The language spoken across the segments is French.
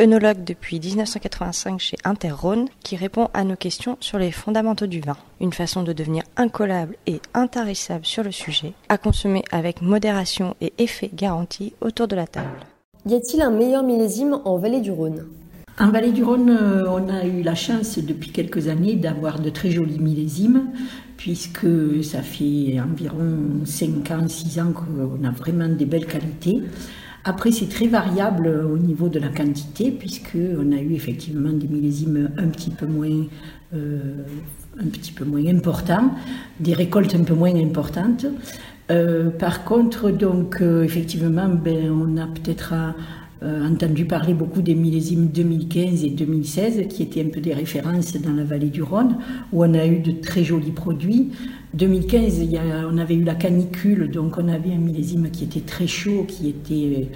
œnologue depuis 1985 chez Interrhône, qui répond à nos questions sur les fondamentaux du vin. Une façon de devenir incollable et intarissable sur le sujet, à consommer avec modération et effet garanti autour de la table. Y a-t-il un meilleur millésime en vallée du Rhône? En Vallée du Rhône, euh, on a eu la chance depuis quelques années d'avoir de très jolis millésimes, puisque ça fait environ 5 ans, 6 ans qu'on a vraiment des belles qualités. Après, c'est très variable au niveau de la quantité, puisqu'on a eu effectivement des millésimes un petit peu moins, euh, un petit peu moins importants, des récoltes un peu moins importantes. Euh, par contre, donc, euh, effectivement, ben, on a peut-être à- euh, entendu parler beaucoup des millésimes 2015 et 2016, qui étaient un peu des références dans la vallée du Rhône, où on a eu de très jolis produits. 2015, il y a- on avait eu la canicule, donc on avait un millésime qui était très chaud, qui était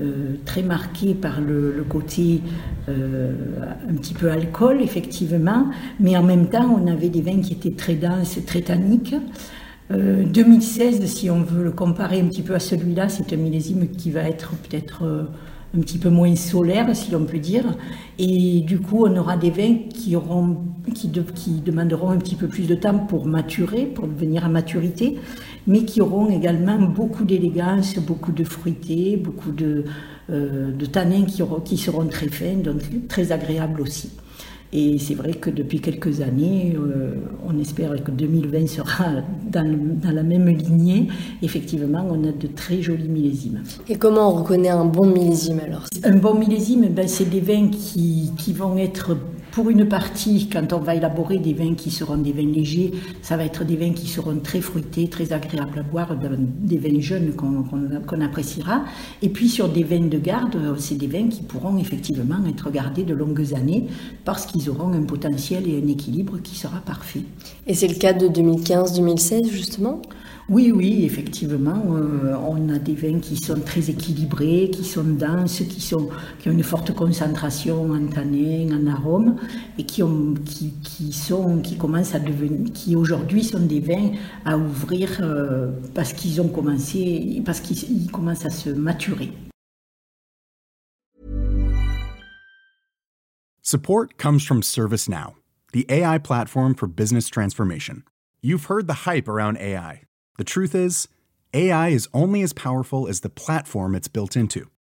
euh, très marqué par le, côté euh, un petit peu alcool, effectivement, mais en même temps, on avait des vins qui étaient très denses, très tanniques. Euh, 2016, si on veut le comparer un petit peu à celui-là, c'est un millésime qui va être peut-être euh, un petit peu moins solaire, si l'on peut dire. Et du coup, on aura des vins qui, auront, qui, de- qui demanderont un petit peu plus de temps pour maturer, pour venir à maturité, mais qui auront également beaucoup d'élégance, beaucoup de fruité, beaucoup de, euh, de tanins qui, auront- qui seront très fins, donc très agréables aussi. Et c'est vrai que depuis quelques années, euh, on espère que 2020 sera dans, le- dans la même lignée. Effectivement, on a de très jolis millésimes. Et comment on reconnaît un bon millésime alors? Un bon millésime, ben, c'est des vins qui, qui vont être, pour une partie, quand on va élaborer des vins qui seront des vins légers, ça va être des vins qui seront très fruités, très agréables à boire, de- des vins jeunes qu'on appréciera. Et puis sur des vins de garde, c'est des vins qui pourront effectivement être gardés de longues années parce qu'ils auront un potentiel et un équilibre qui sera parfait. Et c'est le cas de 2015-2016 justement? Oui, oui, effectivement, euh, on a des vins qui sont très équilibrés, qui sont denses, qui, sont, qui ont une forte concentration en tanins, en arômes, et qui, ont, qui, qui, sont, qui commencent à devenir, qui aujourd'hui sont des vins à ouvrir euh, parce qu'ils ont commencé, parce qu'ils ils commencent à se maturer. Support comes from ServiceNow, the AI platform for business transformation. You've heard the hype around AI. The truth is, AI is only as powerful as the platform it's built into.